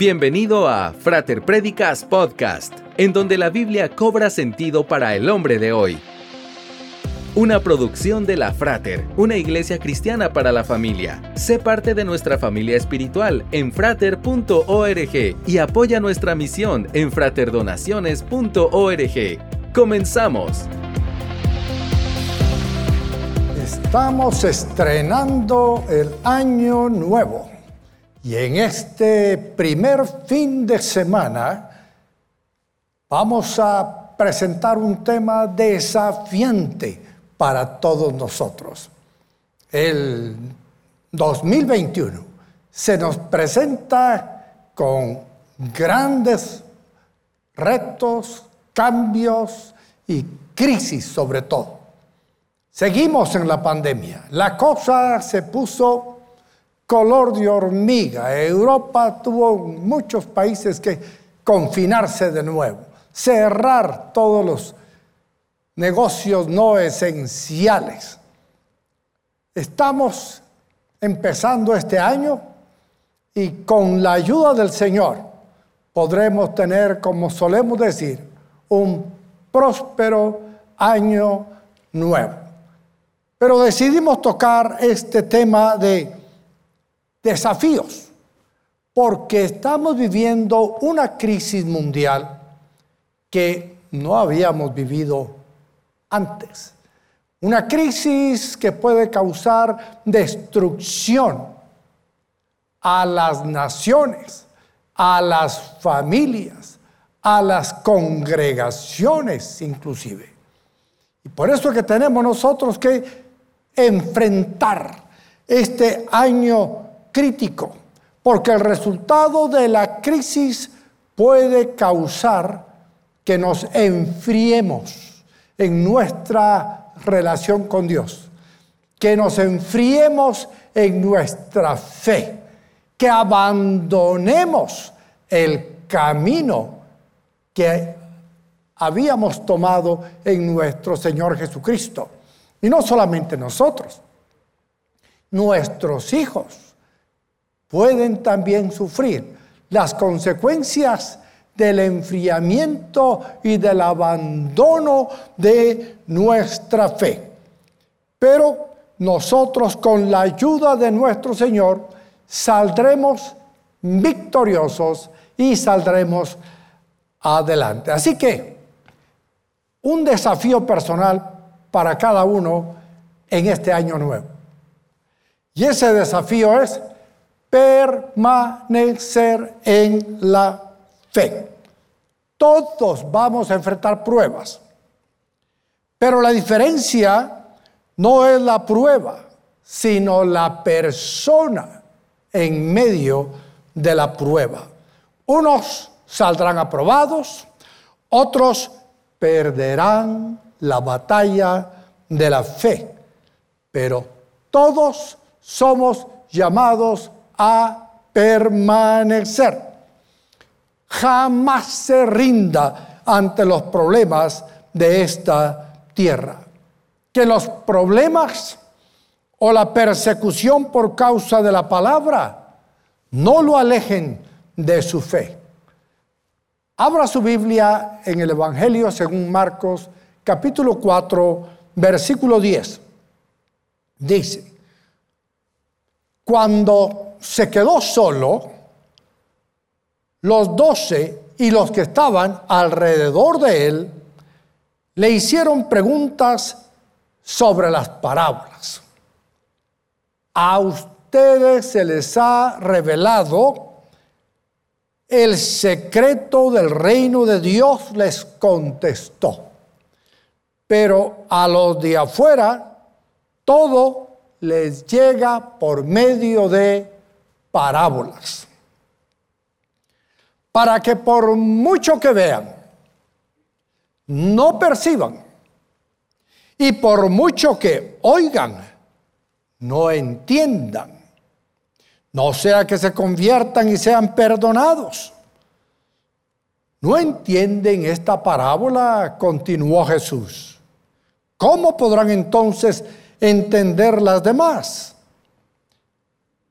Bienvenido a Frater Predicas Podcast, en donde la Biblia cobra sentido para el hombre de hoy. Una producción de la Frater, una iglesia cristiana para la familia. Sé parte de nuestra familia espiritual en frater.org y apoya nuestra misión en fraterdonaciones.org. Comenzamos. Estamos estrenando el año nuevo y en este primer fin de semana vamos a presentar un tema desafiante para todos nosotros. El 2021 se nos presenta con grandes retos, cambios y crisis sobre todo. Seguimos en la pandemia. La cosa se puso color de hormiga. Europa tuvo muchos países que confinarse de nuevo, cerrar todos los negocios no esenciales. Estamos empezando este año y con la ayuda del Señor podremos tener, como solemos decir, un próspero año nuevo. Pero decidimos tocar este tema de desafíos, porque estamos viviendo una crisis mundial que no habíamos vivido antes. Una crisis que puede causar destrucción a las naciones, a las familias, a las congregaciones inclusive. Y por eso es que tenemos nosotros que enfrentar este año crítico, porque el resultado de la crisis puede causar que nos enfriemos en nuestra relación con Dios, que nos enfriemos en nuestra fe, que abandonemos el camino que habíamos tomado en nuestro Señor Jesucristo. Y no solamente nosotros, nuestros hijos pueden también sufrir las consecuencias del enfriamiento y del abandono de nuestra fe. Pero nosotros con la ayuda de nuestro Señor saldremos victoriosos y saldremos adelante. Así que un desafío personal para cada uno en este año nuevo. Y ese desafío es permanecer en la fe. Todos vamos a enfrentar pruebas, pero la diferencia no es la prueba, sino la persona en medio de la prueba. Unos saldrán aprobados, otros perderán la batalla de la fe, pero todos somos llamados a permanecer. Jamás se rinda ante los problemas de esta tierra. Que los problemas o la persecución por causa de la palabra no lo alejen de su fe. Abra su Biblia en el Evangelio según Marcos capítulo 4 versículo 10. Dice, cuando se quedó solo, los doce y los que estaban alrededor de él le hicieron preguntas sobre las parábolas. A ustedes se les ha revelado el secreto del reino de Dios, les contestó. Pero a los de afuera, todo les llega por medio de parábolas. Para que por mucho que vean, no perciban. Y por mucho que oigan, no entiendan. No sea que se conviertan y sean perdonados. ¿No entienden esta parábola? Continuó Jesús. ¿Cómo podrán entonces entender las demás?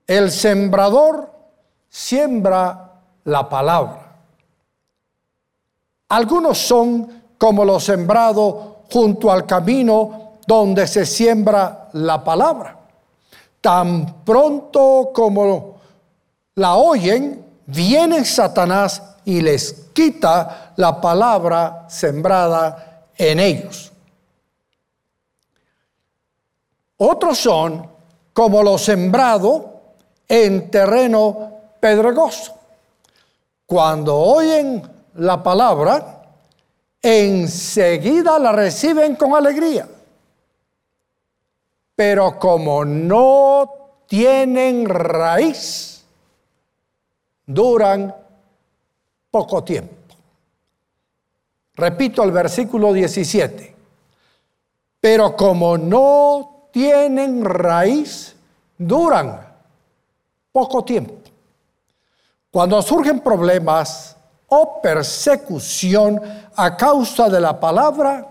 El sembrador siembra la palabra. Algunos son como los sembrados junto al camino donde se siembra la palabra. Tan pronto como la oyen, viene Satanás y les quita la palabra sembrada en ellos. Otros son como lo sembrado en terreno pedregoso. Cuando oyen la palabra, enseguida la reciben con alegría. Pero como no tienen raíz, duran poco tiempo. Repito el versículo 17. Pero como no tienen raíz, duran poco tiempo. Cuando surgen problemas o persecución a causa de la palabra,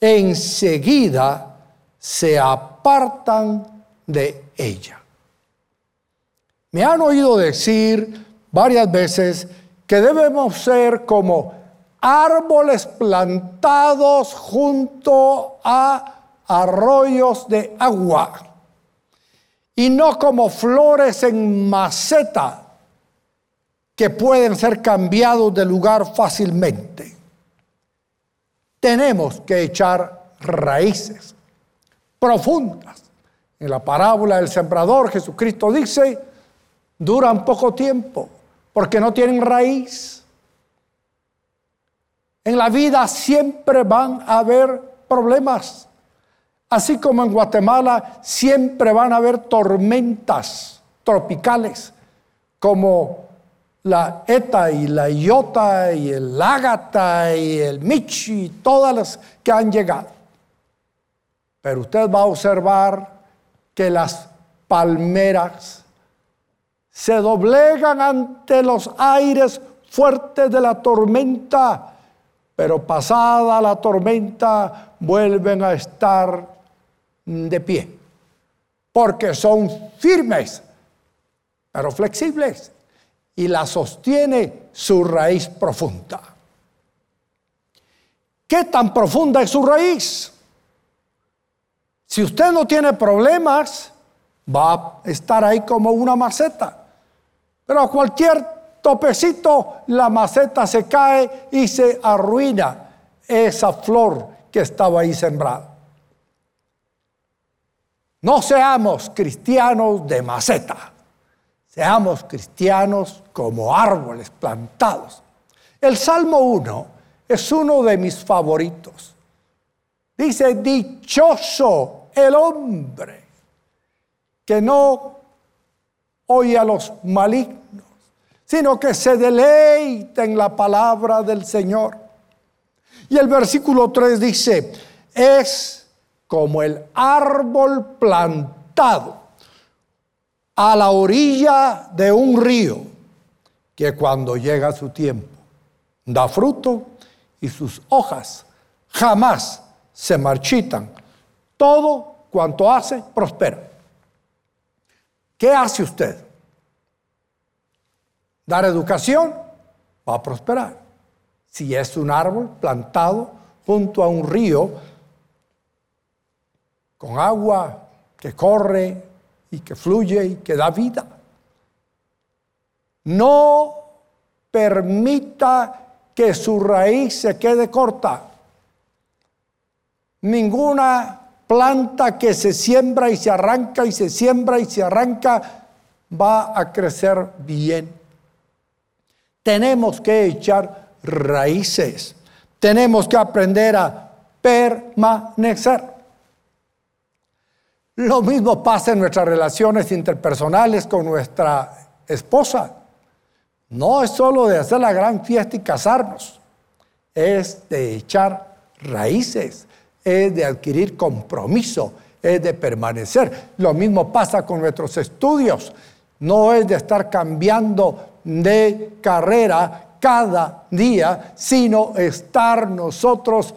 enseguida se apartan de ella. Me han oído decir varias veces que debemos ser como árboles plantados junto a arroyos de agua y no como flores en maceta que pueden ser cambiados de lugar fácilmente. Tenemos que echar raíces profundas. En la parábola del sembrador, Jesucristo dice, duran poco tiempo porque no tienen raíz. En la vida siempre van a haber problemas. Así como en Guatemala siempre van a haber tormentas tropicales, como la ETA y la IOTA y el Ágata y el Michi y todas las que han llegado. Pero usted va a observar que las palmeras se doblegan ante los aires fuertes de la tormenta, pero pasada la tormenta vuelven a estar de pie, porque son firmes, pero flexibles, y la sostiene su raíz profunda. ¿Qué tan profunda es su raíz? Si usted no tiene problemas, va a estar ahí como una maceta. Pero a cualquier topecito la maceta se cae y se arruina esa flor que estaba ahí sembrada. No seamos cristianos de maceta, seamos cristianos como árboles plantados. El Salmo 1 es uno de mis favoritos. Dice, dichoso el hombre que no oye a los malignos, sino que se deleita en la palabra del Señor. Y el versículo 3 dice, es como el árbol plantado a la orilla de un río, que cuando llega su tiempo da fruto y sus hojas jamás se marchitan. Todo cuanto hace prospera. ¿Qué hace usted? Dar educación, va a prosperar. Si es un árbol plantado junto a un río, con agua que corre y que fluye y que da vida. No permita que su raíz se quede corta. Ninguna planta que se siembra y se arranca y se siembra y se arranca va a crecer bien. Tenemos que echar raíces. Tenemos que aprender a permanecer. Lo mismo pasa en nuestras relaciones interpersonales con nuestra esposa. No es solo de hacer la gran fiesta y casarnos, es de echar raíces es de adquirir compromiso, es de permanecer. Lo mismo pasa con nuestros estudios. No es de estar cambiando de carrera cada día, sino estar nosotros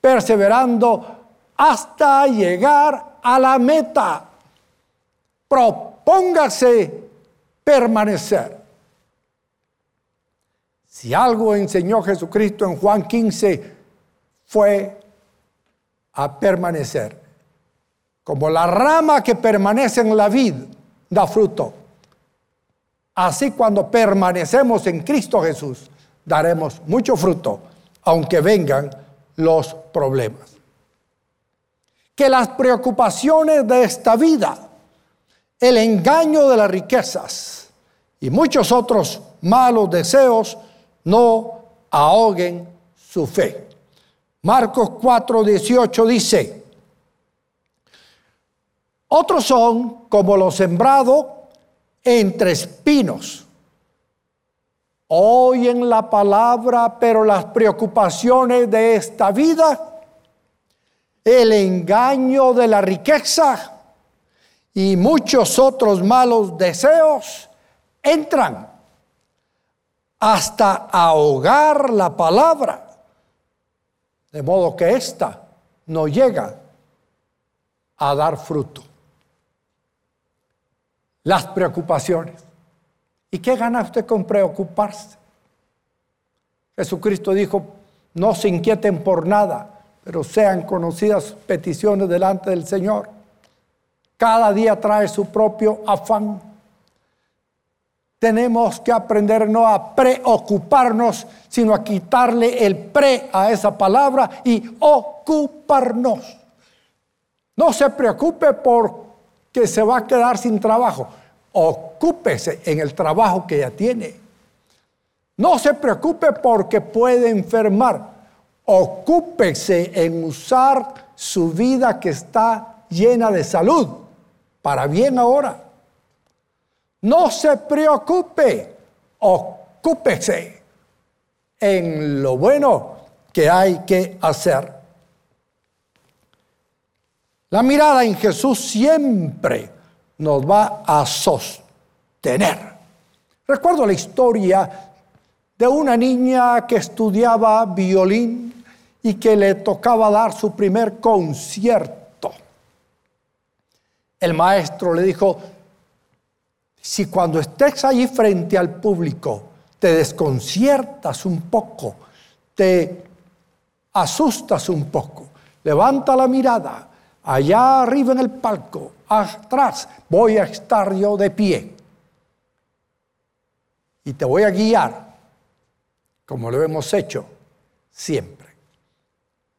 perseverando hasta llegar a la meta. Propóngase permanecer. Si algo enseñó Jesucristo en Juan 15 fue a permanecer. Como la rama que permanece en la vid da fruto. Así cuando permanecemos en Cristo Jesús, daremos mucho fruto, aunque vengan los problemas. Que las preocupaciones de esta vida, el engaño de las riquezas y muchos otros malos deseos no ahoguen su fe. Marcos 4:18 dice, otros son como los sembrados entre espinos. Oyen la palabra, pero las preocupaciones de esta vida, el engaño de la riqueza y muchos otros malos deseos entran hasta ahogar la palabra, de modo que ésta no llega a dar fruto. Las preocupaciones. ¿Y qué gana usted con preocuparse? Jesucristo dijo, no se inquieten por nada, pero sean conocidas peticiones delante del Señor. Cada día trae su propio afán tenemos que aprender no a preocuparnos, sino a quitarle el pre a esa palabra y ocuparnos. No se preocupe por que se va a quedar sin trabajo. Ocúpese en el trabajo que ya tiene. No se preocupe porque puede enfermar. Ocúpese en usar su vida que está llena de salud para bien ahora. No se preocupe, ocúpese en lo bueno que hay que hacer. La mirada en Jesús siempre nos va a sostener. Recuerdo la historia de una niña que estudiaba violín y que le tocaba dar su primer concierto. El maestro le dijo, si cuando estés allí frente al público te desconciertas un poco, te asustas un poco, levanta la mirada, allá arriba en el palco, atrás, voy a estar yo de pie y te voy a guiar como lo hemos hecho siempre.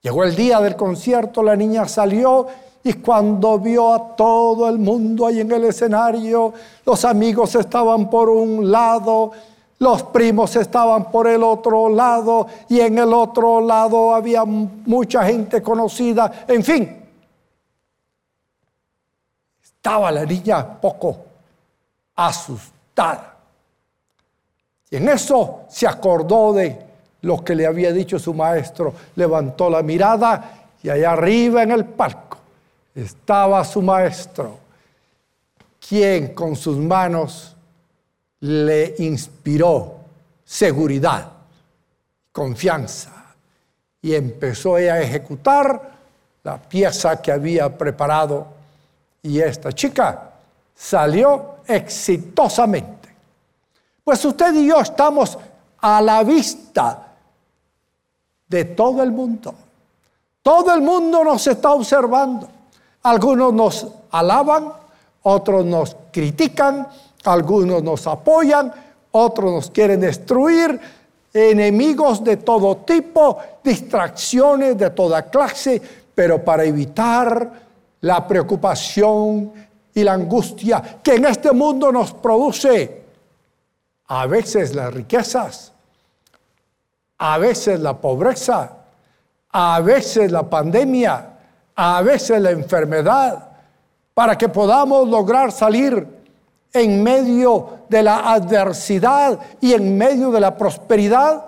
Llegó el día del concierto, la niña salió y cuando vio a todo el mundo ahí en el escenario, los amigos estaban por un lado, los primos estaban por el otro lado y en el otro lado había mucha gente conocida, en fin. Estaba la niña poco asustada. Y en eso se acordó de lo que le había dicho su maestro, levantó la mirada y allá arriba en el palco estaba su maestro, quien con sus manos le inspiró seguridad, confianza, y empezó a ejecutar la pieza que había preparado y esta chica salió exitosamente. Pues usted y yo estamos a la vista de todo el mundo. Todo el mundo nos está observando. Algunos nos alaban, otros nos critican, algunos nos apoyan, otros nos quieren destruir, enemigos de todo tipo, distracciones de toda clase, pero para evitar la preocupación y la angustia que en este mundo nos produce a veces las riquezas, a veces la pobreza, a veces la pandemia, a veces la enfermedad, para que podamos lograr salir en medio de la adversidad y en medio de la prosperidad,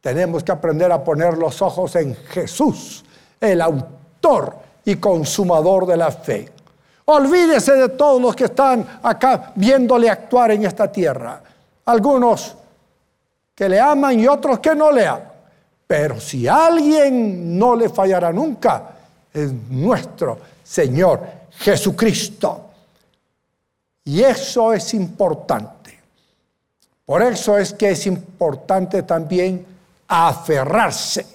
tenemos que aprender a poner los ojos en Jesús, el autor y consumador de la fe. Olvídese de todos los que están acá viéndole actuar en esta tierra. Algunos que le aman y otros que no le aman. Pero si alguien no le fallará nunca, es nuestro Señor Jesucristo. Y eso es importante, Por eso es que es importante también aferrarse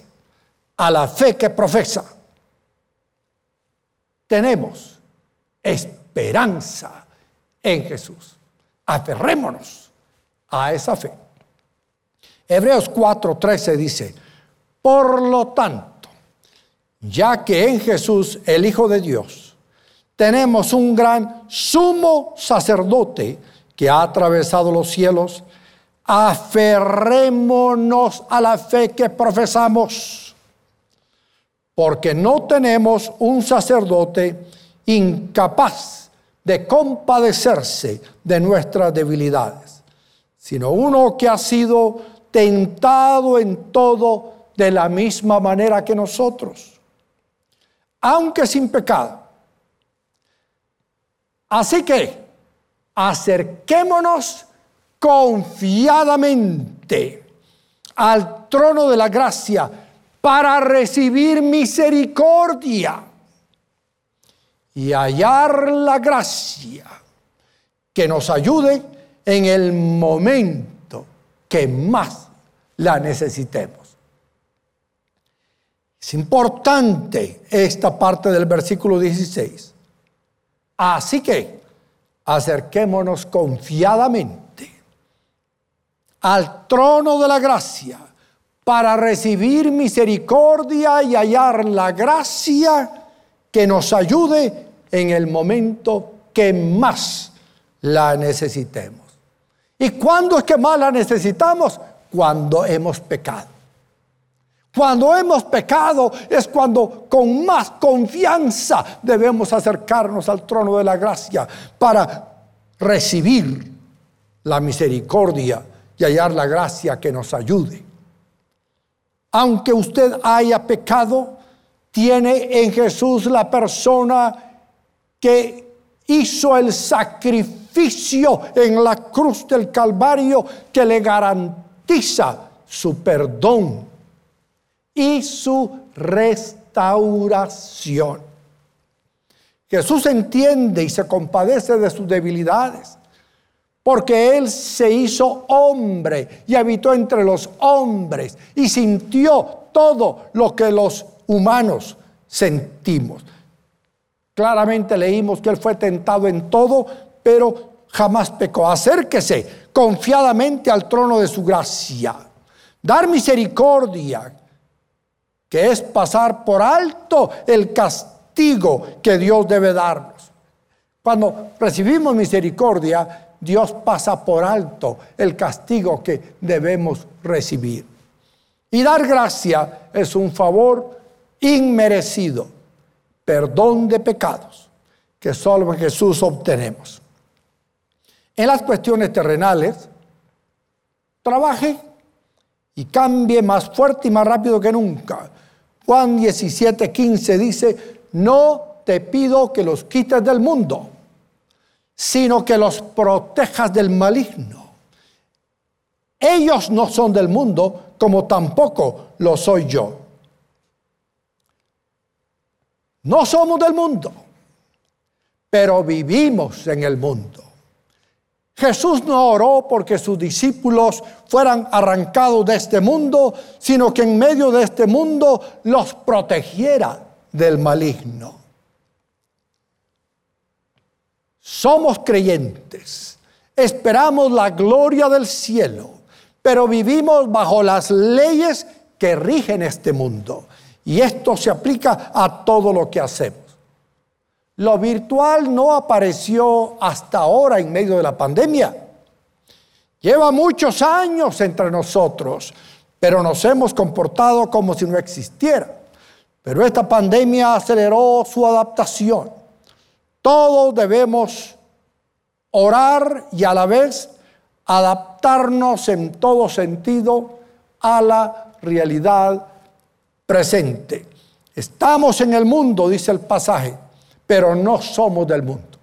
a la fe que profesa. Tenemos esperanza en Jesús. Aferrémonos a esa fe. Hebreos 4:13 dice, por lo tanto, ya que en Jesús, el Hijo de Dios, tenemos un gran sumo sacerdote que ha atravesado los cielos, aferrémonos a la fe que profesamos, porque no tenemos un sacerdote incapaz de compadecerse de nuestras debilidades, sino uno que ha sido tentado en todo de la misma manera que nosotros, aunque sin pecado. Así que acerquémonos confiadamente al trono de la gracia para recibir misericordia y hallar la gracia que nos ayude en el momento que más la necesitemos. Es importante esta parte del versículo 16. Así que acerquémonos confiadamente al trono de la gracia para recibir misericordia y hallar la gracia que nos ayude en el momento que más la necesitemos. ¿Y cuándo es que más la necesitamos? Cuando hemos pecado. Cuando hemos pecado es cuando con más confianza debemos acercarnos al trono de la gracia para recibir la misericordia y hallar la gracia que nos ayude. Aunque usted haya pecado, tiene en Jesús la persona que hizo el sacrificio en la cruz del Calvario que le su perdón y su restauración. Jesús entiende y se compadece de sus debilidades, porque Él se hizo hombre y habitó entre los hombres y sintió todo lo que los humanos sentimos. Claramente leímos que Él fue tentado en todo, pero jamás pecó. Acérquese confiadamente al trono de su gracia. Dar misericordia, que es pasar por alto el castigo que Dios debe darnos. Cuando recibimos misericordia, Dios pasa por alto el castigo que debemos recibir. Y dar gracia es un favor inmerecido, perdón de pecados, que solo Jesús obtenemos. En las cuestiones terrenales, trabaje y cambie más fuerte y más rápido que nunca Juan 17, 15 dice, no te pido que los quites del mundo, sino que los protejas del maligno. Ellos no son del mundo, como tampoco lo soy yo. No somos del mundo, pero vivimos en el mundo. Jesús no oró porque sus discípulos fueran arrancados de este mundo, sino que en medio de este mundo los protegiera del maligno. Somos creyentes, esperamos la gloria del cielo, pero vivimos bajo las leyes que rigen este mundo. Y esto se aplica a todo lo que hacemos. Lo virtual no apareció hasta ahora en medio de la pandemia. Lleva muchos años entre nosotros, pero nos hemos comportado como si no existiera. Pero esta pandemia aceleró su adaptación. Todos debemos orar y a la vez adaptarnos en todo sentido a la realidad presente. Estamos en el mundo, dice el pasaje, pero no somos del mundo.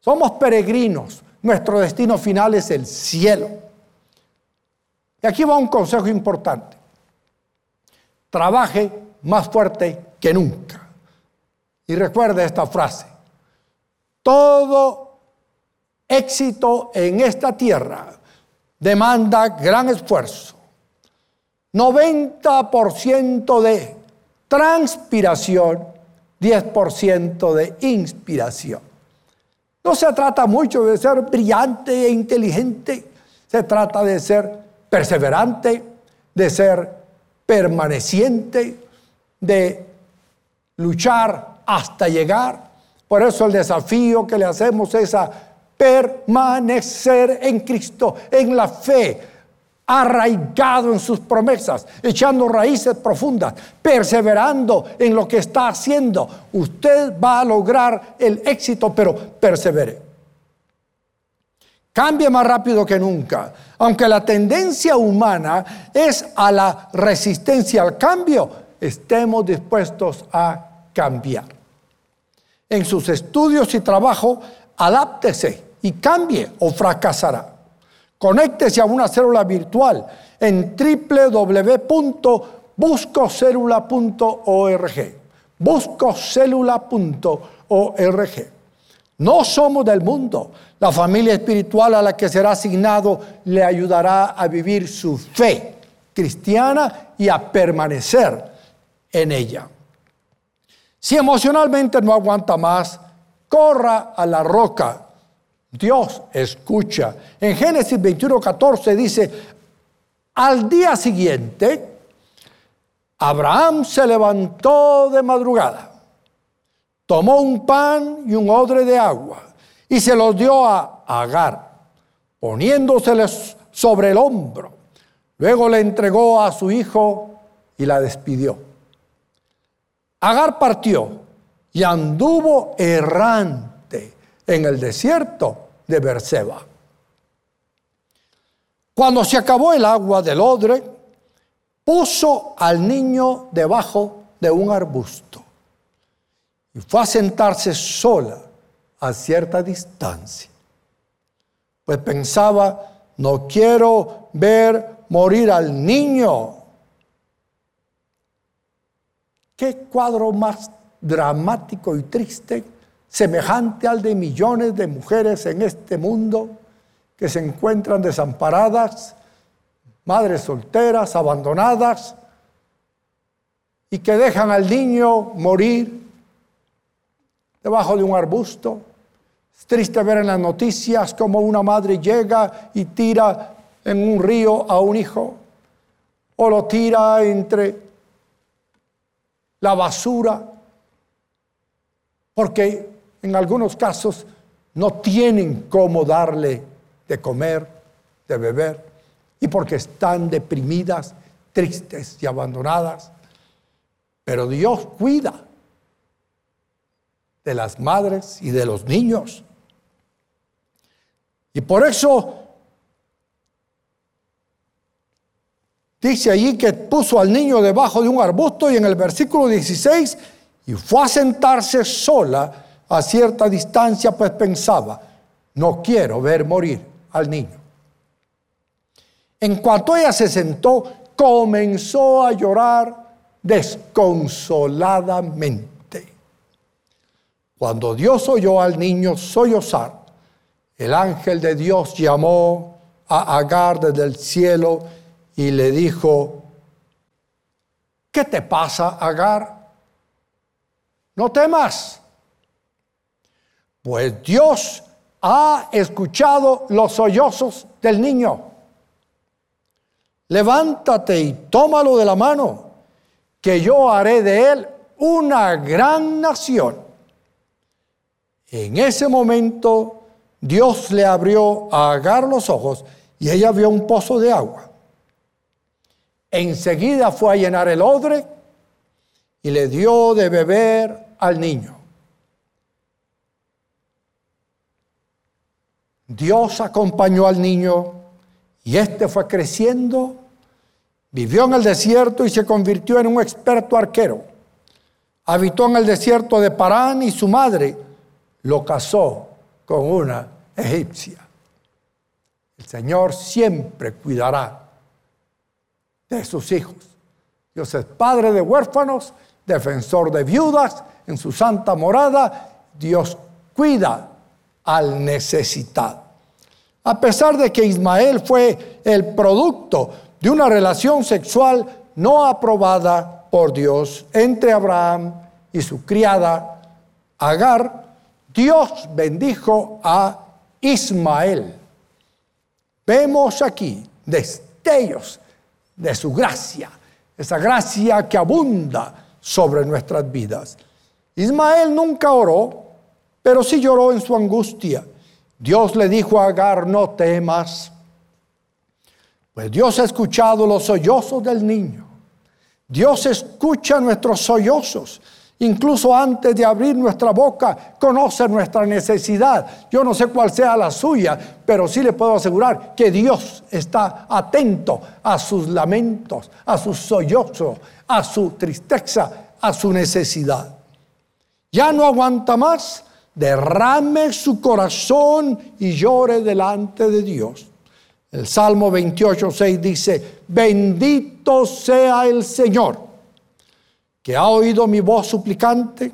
Somos peregrinos. Nuestro destino final es el cielo. Y aquí va un consejo importante. Trabaje más fuerte que nunca. Y recuerde esta frase. Todo éxito en esta tierra demanda gran esfuerzo. 90% de transpiración, 10% de inspiración. No se trata mucho de ser brillante e inteligente, se trata de ser perseverante, de ser permaneciente, de luchar hasta llegar. Por eso el desafío que le hacemos es a permanecer en Cristo, en la fe, arraigado en sus promesas, echando raíces profundas, perseverando en lo que está haciendo. Usted va a lograr el éxito, pero persevere. Cambie más rápido que nunca. Aunque la tendencia humana es a la resistencia al cambio, estemos dispuestos a cambiar. En sus estudios y trabajo, adáptese y cambie o fracasará. Conéctese a una célula virtual en www.buscocélula.org. Buscocélula.org. No somos del mundo. La familia espiritual a la que será asignado le ayudará a vivir su fe cristiana y a permanecer en ella. Si emocionalmente no aguanta más, corra a la roca Dios escucha. En Génesis 21, 14 dice, al día siguiente, Abraham se levantó de madrugada, tomó un pan y un odre de agua y se los dio a Agar, poniéndoseles sobre el hombro. Luego le entregó a su hijo y la despidió. Agar partió y anduvo errante en el desierto de Berseba. Cuando se acabó el agua del odre, puso al niño debajo de un arbusto y fue a sentarse sola a cierta distancia. Pues pensaba, no quiero ver morir al niño. ¿Qué cuadro más dramático y triste semejante al de millones de mujeres en este mundo que se encuentran desamparadas, madres solteras, abandonadas, y que dejan al niño morir debajo de un arbusto. Es triste ver en las noticias cómo una madre llega y tira en un río a un hijo, o lo tira entre la basura, porque en algunos casos no tienen cómo darle de comer, de beber, y porque están deprimidas, tristes y abandonadas. Pero Dios cuida de las madres y de los niños. Y por eso dice allí que puso al niño debajo de un arbusto y en el versículo 16, y fue a sentarse sola a cierta distancia, pues pensaba, no quiero ver morir al niño. En cuanto ella se sentó, comenzó a llorar desconsoladamente. Cuando Dios oyó al niño sollozar, el ángel de Dios llamó a Agar desde el cielo y le dijo, ¿qué te pasa, Agar? No temas pues Dios ha escuchado los sollozos del niño. Levántate y tómalo de la mano, que yo haré de él una gran nación. En ese momento Dios le abrió a Agar los ojos y ella vio un pozo de agua. Enseguida fue a llenar el odre y le dio de beber al niño. Dios acompañó al niño y éste fue creciendo, vivió en el desierto y se convirtió en un experto arquero. Habitó en el desierto de Parán y su madre lo casó con una egipcia. El Señor siempre cuidará de sus hijos. Dios es padre de huérfanos, defensor de viudas en su santa morada. Dios cuida al necesitado. A pesar de que Ismael fue el producto de una relación sexual no aprobada por Dios entre Abraham y su criada Agar, Dios bendijo a Ismael. Vemos aquí destellos de su gracia, esa gracia que abunda sobre nuestras vidas. Ismael nunca oró, pero sí lloró en su angustia. Dios le dijo a Agar, no temas, pues Dios ha escuchado los sollozos del niño. Dios escucha nuestros sollozos. Incluso antes de abrir nuestra boca, conoce nuestra necesidad. Yo no sé cuál sea la suya, pero sí le puedo asegurar que Dios está atento a sus lamentos, a sus sollozos, a su tristeza, a su necesidad. Ya no aguanta más, derrame su corazón y llore delante de Dios. El Salmo 28, 6 dice, bendito sea el Señor, que ha oído mi voz suplicante.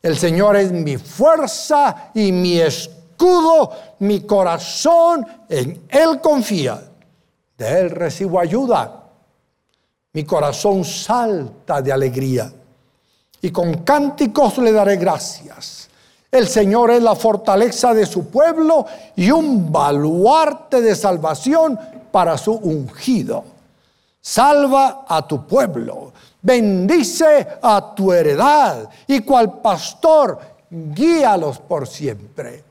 El Señor es mi fuerza y mi escudo, mi corazón, en Él confía. De Él recibo ayuda. Mi corazón salta de alegría. Y con cánticos le daré gracias. El Señor es la fortaleza de su pueblo y un baluarte de salvación para su ungido. Salva a tu pueblo, bendice a tu heredad y cual pastor guíalos por siempre.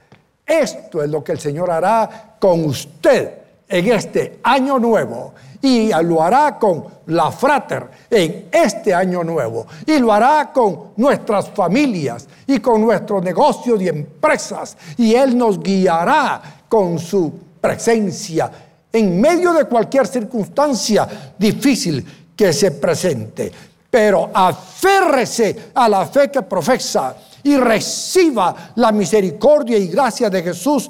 Esto es lo que el Señor hará con usted en este año nuevo y lo hará con la frater en este año nuevo y lo hará con nuestras familias y con nuestros negocios y empresas y Él nos guiará con su presencia en medio de cualquier circunstancia difícil que se presente. Pero aférrese a la fe que profesa y reciba la misericordia y gracia de Jesús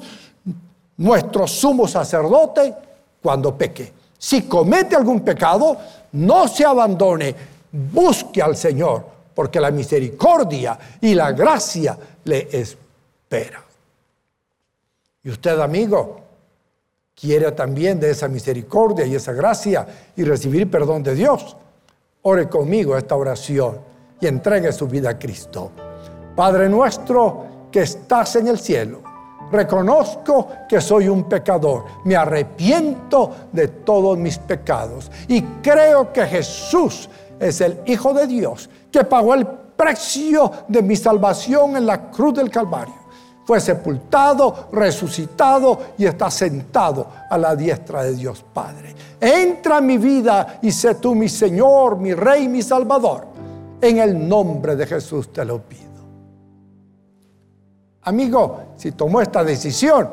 nuestro sumo sacerdote cuando peque. Si comete algún pecado, no se abandone, busque al Señor, porque la misericordia y la gracia le espera. Y usted, amigo, quiere también de esa misericordia y esa gracia y recibir perdón de Dios. Ore conmigo esta oración y entregue su vida a Cristo. Padre nuestro que estás en el cielo reconozco que soy un pecador, me arrepiento de todos mis pecados y creo que Jesús es el Hijo de Dios que pagó el precio de mi salvación en la cruz del Calvario. Fue sepultado, resucitado y está sentado a la diestra de Dios Padre. Entra en mi vida y sé tú mi Señor, mi Rey, mi Salvador. En el nombre de Jesús te lo pido. Amigo, si tomó esta decisión,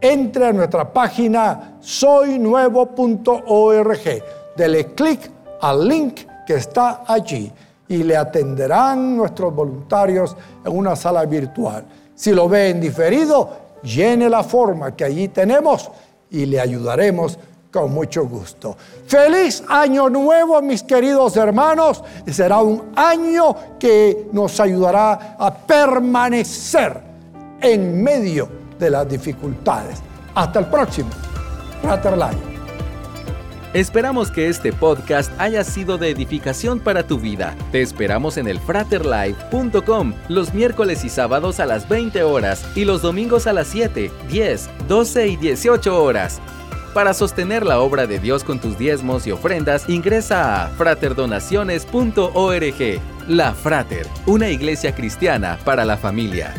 entre a nuestra página soynuevo.org. Dele clic al link que está allí y le atenderán nuestros voluntarios en una sala virtual. Si lo ve en diferido, llene la forma que allí tenemos y le ayudaremos con mucho gusto. Feliz año nuevo, mis queridos hermanos. Será un año que nos ayudará a permanecer en medio de las dificultades. Hasta el próximo. Frater Live. Esperamos que este podcast haya sido de edificación para tu vida. Te esperamos en el fraterlife.com los miércoles y sábados a las 20 horas y los domingos a las 7, 10, 12 y 18 horas. Para sostener la obra de Dios con tus diezmos y ofrendas, ingresa a fraterdonaciones.org. La Frater, una iglesia cristiana para la familia.